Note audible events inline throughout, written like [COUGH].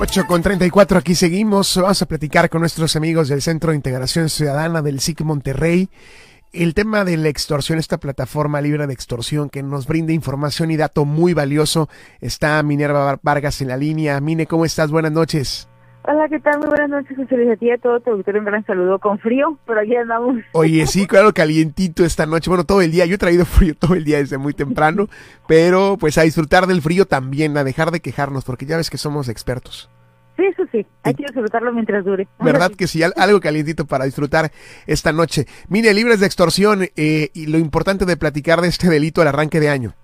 8 con 34, aquí seguimos. Vamos a platicar con nuestros amigos del Centro de Integración Ciudadana del SIC Monterrey. El tema de la extorsión, esta plataforma libre de extorsión que nos brinda información y dato muy valioso. Está Minerva Vargas en la línea. Mine, ¿cómo estás? Buenas noches. Hola, ¿qué tal? Muy buenas noches, José Luis. A ti y a todo un gran saludo con frío, pero aquí andamos. Oye, sí, claro, calientito esta noche. Bueno, todo el día. Yo he traído [LAUGHS] frío todo el día desde muy temprano, pero pues a disfrutar del frío también, a dejar de quejarnos, porque ya ves que somos expertos. Sí, eso sí, hay que disfrutarlo mientras dure. ¿Verdad que sí? Algo calientito para disfrutar esta noche. Mire, libres de extorsión eh, y lo importante de platicar de este delito al arranque de año.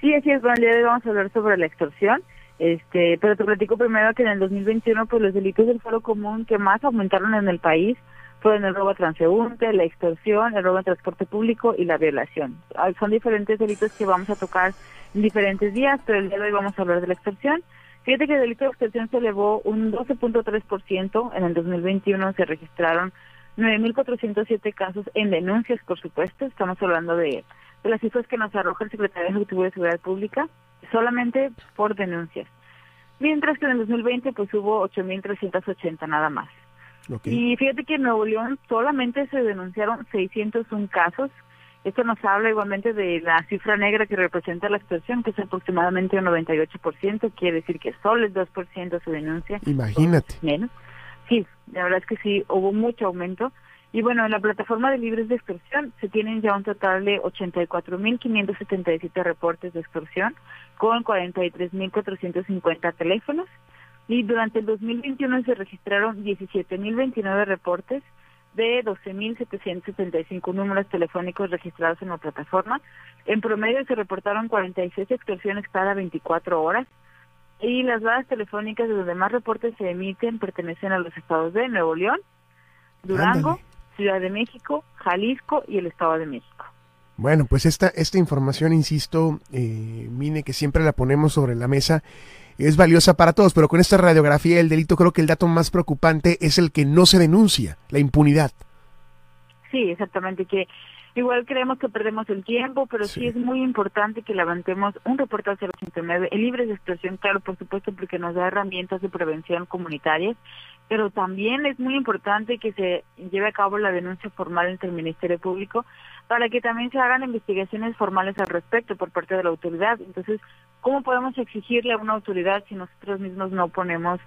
Sí, así es. Bueno, el día de hoy vamos a hablar sobre la extorsión. Este, pero te platico primero que en el 2021 pues los delitos del foro común que más aumentaron en el país fueron el robo a transeúnte, la extorsión, el robo en transporte público y la violación. Son diferentes delitos que vamos a tocar en diferentes días, pero el día de hoy vamos a hablar de la extorsión. Fíjate que el delito de extorsión se elevó un 12.3%, en el 2021 se registraron 9.407 casos en denuncias, por supuesto, estamos hablando de, de las cifras que nos arroja el Secretario Ejecutivo de Seguridad Pública, solamente por denuncias. Mientras que en el 2020 pues hubo 8.380 nada más. Y fíjate que en Nuevo León solamente se denunciaron 601 casos. Esto nos habla igualmente de la cifra negra que representa la extorsión, que es aproximadamente un 98%, quiere decir que solo el 2% se denuncia. Imagínate. Menos. Sí, la verdad es que sí, hubo mucho aumento. Y bueno, en la plataforma de libres de extorsión se tienen ya un total de 84.577 reportes de extorsión con 43.450 teléfonos. Y durante el 2021 se registraron 17.029 reportes de 12.775 números telefónicos registrados en la plataforma. En promedio se reportaron 46 extorsiones cada 24 horas. Y las bases telefónicas de los demás reportes se emiten pertenecen a los estados de Nuevo León, Durango, Ciudad de México, Jalisco y el Estado de México. Bueno, pues esta, esta información, insisto, eh, Mine, que siempre la ponemos sobre la mesa, es valiosa para todos, pero con esta radiografía del delito creo que el dato más preocupante es el que no se denuncia, la impunidad. Sí, exactamente, que igual creemos que perdemos el tiempo, pero sí, es muy importante que levantemos un reporte al 089, el libre de expresión, claro, por supuesto, porque nos da herramientas de prevención comunitarias, pero también es muy importante que se lleve a cabo la denuncia formal ante el Ministerio Público para que también se hagan investigaciones formales al respecto por parte de la autoridad. Entonces, ¿cómo podemos exigirle a una autoridad si nosotros mismos no ponemos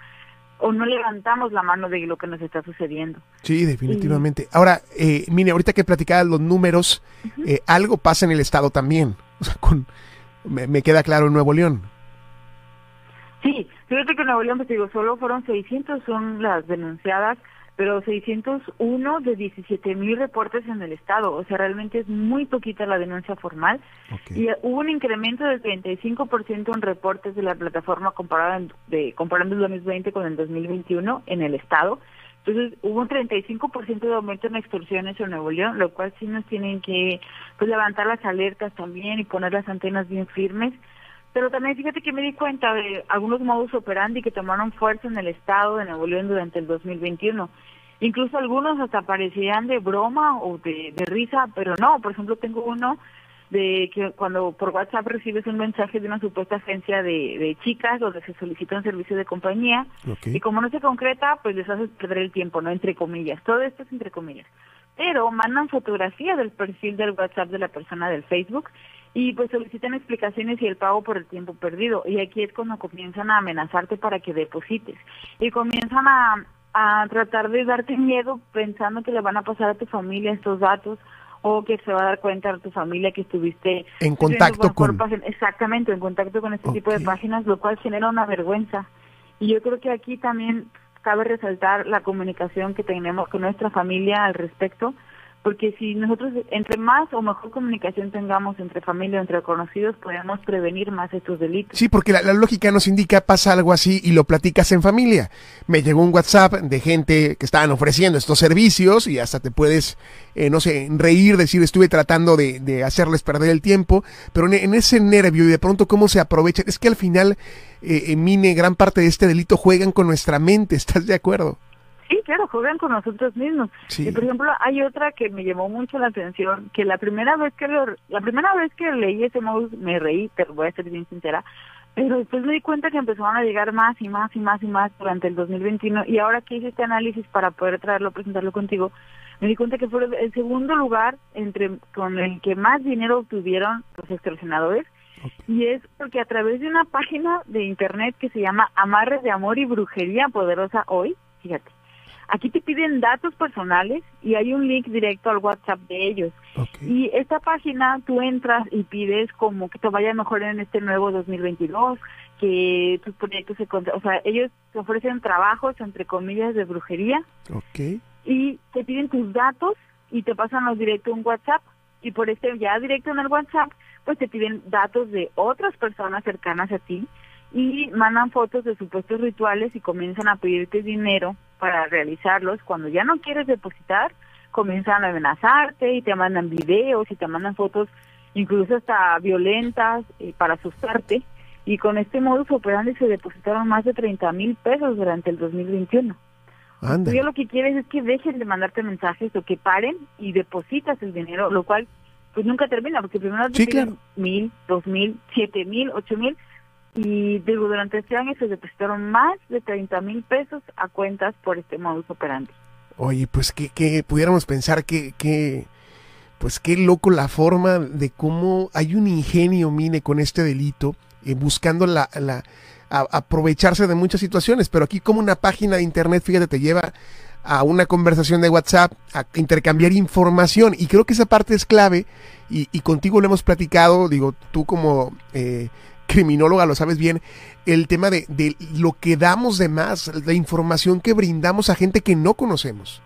o no levantamos la mano de lo que nos está sucediendo? Sí, definitivamente. Ahora, eh, mire, ahorita que platicaba los números, eh, algo pasa en el Estado también. [LAUGHS] O sea, con, me, me queda claro en Nuevo León. Sí, fíjate que en Nuevo León, pues digo, solo fueron 600 son las denunciadas, pero 601 de 17 mil reportes en el estado, o sea, realmente es muy poquita la denuncia formal. Y hubo un incremento del 35% en reportes de la plataforma comparado de, comparando el 2020 con el 2021 en el estado. Entonces hubo un 35% de aumento en extorsiones en Nuevo León, lo cual sí nos tienen que pues, levantar las alertas también y poner las antenas bien firmes pero también fíjate que me di cuenta de algunos modus operandi que tomaron fuerza en el estado de Nuevo León durante el 2021. Incluso algunos hasta parecían de broma o de, risa, pero no. Por ejemplo, tengo uno de que cuando por WhatsApp recibes un mensaje de una supuesta agencia de, chicas donde se solicita un servicio de compañía y como no se concreta, pues les haces perder el tiempo, ¿no? Entre comillas. Todo esto es entre comillas. Pero mandan fotografía del perfil del WhatsApp de la persona del Facebook y pues solicitan explicaciones y el pago por el tiempo perdido. Y aquí es cuando comienzan a amenazarte para que deposites. Y comienzan a, a tratar de darte miedo pensando que le van a pasar a tu familia estos datos o que se va a dar cuenta a tu familia que estuviste en contacto con exactamente en contacto con este tipo de páginas lo cual genera una vergüenza y yo creo que aquí también cabe resaltar la comunicación que tenemos con nuestra familia al respecto porque si nosotros entre más o mejor comunicación tengamos entre familia o entre conocidos, podemos prevenir más estos delitos. Sí, porque la, lógica nos indica pasa algo así y lo platicas en familia. Me llegó un WhatsApp de gente que estaban ofreciendo estos servicios y hasta te puedes, eh, no sé, reír, decir estuve tratando de, hacerles perder el tiempo, pero en, ese nervio y de pronto cómo se aprovecha, es que al final, eh, en Mine, gran parte de este delito juegan con nuestra mente, [LAUGHS] ¿estás de acuerdo? Sí, claro, juegan con nosotros mismos. Y por ejemplo, hay otra que me llamó mucho la atención, que la primera vez que lo, la primera vez que leí ese modo me reí, pero voy a ser bien sincera, Pero después me di cuenta que empezaron a llegar más y más y más y más durante el 2021 y ahora que hice este análisis para poder traerlo, presentarlo contigo, me di cuenta que fue el segundo lugar entre con el que más dinero obtuvieron los extorsionadores y es porque a través de una página de internet que se llama Amarres de Amor y Brujería Poderosa Hoy, fíjate, aquí te piden datos personales y hay un link directo al WhatsApp de ellos. Y esta página tú entras y pides como que te vaya mejor en este nuevo 2022, que tus proyectos se... O sea, ellos te ofrecen trabajos, entre comillas, de brujería. Y te piden tus datos y te pasan los directos un WhatsApp. Y por este ya directo en el WhatsApp pues te piden datos de otras personas cercanas a ti y mandan fotos de supuestos rituales y comienzan a pedirte dinero para realizarlos. Cuando ya no quieres depositar, comienzan a amenazarte y te mandan videos y te mandan fotos incluso hasta violentas eh, para asustarte. Y con este modus operandi se depositaron más de 30 mil pesos durante el 2021. Anda. Yo lo que quieres es que dejen de mandarte mensajes o que paren y depositas el dinero, lo cual pues nunca termina, porque primero te piden mil, dos mil, siete mil, ocho mil, y digo, durante este año se depositaron más de 30 mil pesos a cuentas por este modus operandi. Oye, pues que, que pudiéramos pensar que, que, pues qué loco la forma de cómo hay un ingenio, mine, con este delito, eh, buscando la, la aprovecharse de muchas situaciones, pero aquí como una página de internet, fíjate, te lleva a una conversación de WhatsApp, a intercambiar información. Y creo que esa parte es clave y, contigo lo hemos platicado, digo, tú como eh, criminóloga lo sabes bien, el tema de, de, lo que damos de más, la información que brindamos a gente que no conocemos.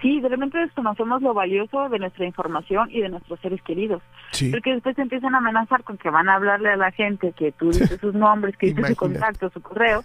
Sí, realmente desconocemos lo valioso de nuestra información y de nuestros seres queridos. Porque después empiezan a amenazar con que van a hablarle a la gente, que tú dices [LAUGHS] sus nombres, que dices su contacto, su correo,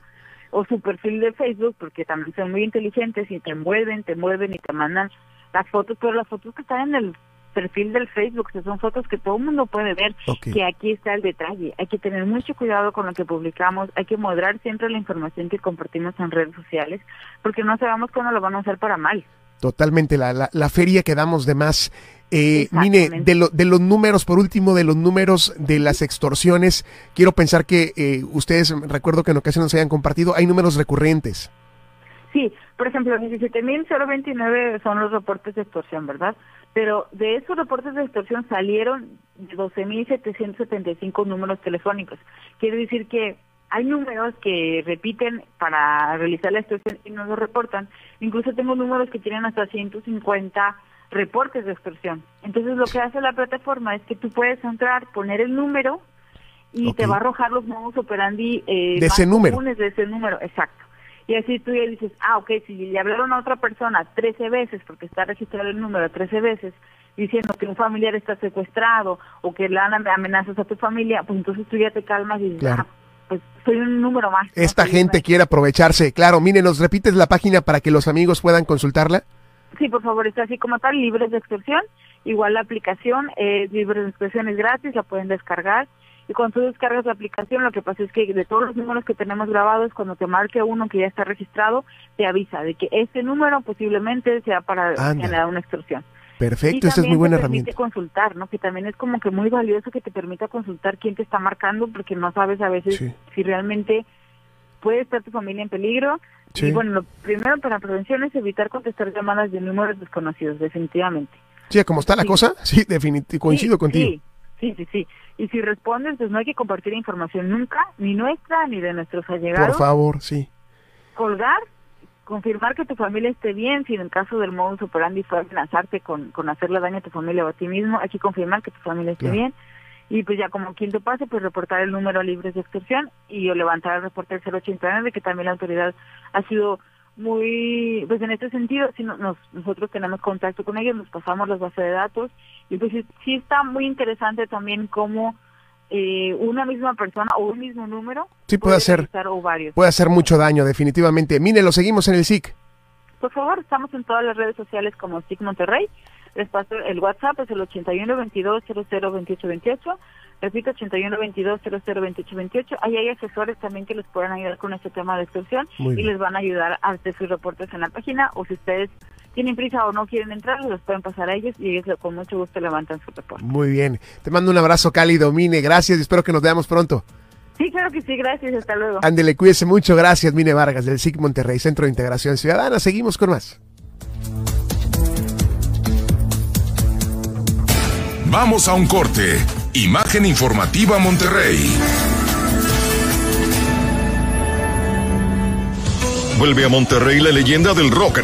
o su perfil de Facebook, porque también son muy inteligentes y te mueven, te mueven y te mandan las fotos, pero las fotos que están en el perfil del Facebook, que son fotos que todo el mundo puede ver, que aquí está el detalle. Hay que tener mucho cuidado con lo que publicamos, hay que moderar siempre la información que compartimos en redes sociales, porque no sabemos cuándo lo van a usar para mal. Totalmente, la, la, la feria que damos de más eh, mire, de, de los números, por último, de los números de las extorsiones, quiero pensar que eh, ustedes, recuerdo que en ocasiones hayan compartido, hay números recurrentes. Sí, por ejemplo, 17.029 son los reportes de extorsión, ¿verdad? Pero de esos reportes de extorsión salieron 12.775 números telefónicos. Quiere decir que hay números que repiten para realizar la extorsión y no lo reportan. Incluso tengo números que tienen hasta 150 reportes de extorsión. Entonces lo que hace la plataforma es que tú puedes entrar, poner el número y te va a arrojar los modus operandi eh, de ese número. de ese número, exacto. Y así tú ya dices, ah, ok, si le hablaron a otra persona 13 veces, porque está registrado el número 13 veces, diciendo que un familiar está secuestrado o que le dan amenazas a tu familia, pues entonces tú ya te calmas y dices, ah, pues soy un número más. Esta gente quiere aprovecharse. Claro, mire, ¿nos repites la página para que los amigos puedan consultarla? Sí, por favor, está así como tal, libres de expresión. Igual la aplicación es libre de expresión, es gratis, la pueden descargar. Y cuando tú descargas la aplicación, lo que pasa es que de todos los números que tenemos grabados, cuando te marque uno que ya está registrado, te avisa de que este número posiblemente sea para generar una extorsión. Perfecto, esa es muy buena herramienta. consultar, ¿no? Que también es como que muy valioso que te permita consultar quién te está marcando, porque no sabes a veces si realmente puede estar tu familia en peligro, y bueno, lo primero para prevención es evitar contestar llamadas de números desconocidos, definitivamente. Sí, como está la cosa, [LAUGHS] sí, definitivamente coincido contigo. Sí, sí, sí. Y si respondes, pues no hay que compartir información nunca, ni nuestra, ni de nuestros allegados. Por favor, sí. Colgar, confirmar que tu familia esté bien, si en el caso del modus operandi fue amenazarte con, con hacerle daño a tu familia o a ti mismo, hay que confirmar que tu familia esté bien y pues ya como quinto pase, pues reportar el número libres de extorsión y levantar el reporte del 089, que también la autoridad ha sido muy, pues en este sentido, si nos, nosotros tenemos contacto con ellos, nos pasamos las bases de datos y pues sí, está muy interesante también cómo eh, una misma persona o un mismo número sí, puede, hacer puede hacer mucho daño definitivamente. Mire, lo seguimos en el SIC. Por favor, estamos en todas las redes sociales como SIC Monterrey les paso el WhatsApp, es el 81 22 00 28 28. Repito, 81 22 00 28 28. Ahí hay asesores también que les pueden ayudar con este tema de extorsión y les van a ayudar a hacer sus reportes en la página o si ustedes tienen prisa o no quieren entrar, los pueden pasar a ellos y ellos con mucho gusto levantan su reporte. Muy bien. Te mando un abrazo cálido, Mine. Gracias y espero que nos veamos pronto. Sí, claro que sí, gracias, hasta luego. Ándele, cuídese mucho, gracias, Mine Vargas, del SIC Monterrey, Centro de Integración Ciudadana. Seguimos con más. Vamos a un corte. Imagen informativa Monterrey. Vuelve a Monterrey la leyenda del rock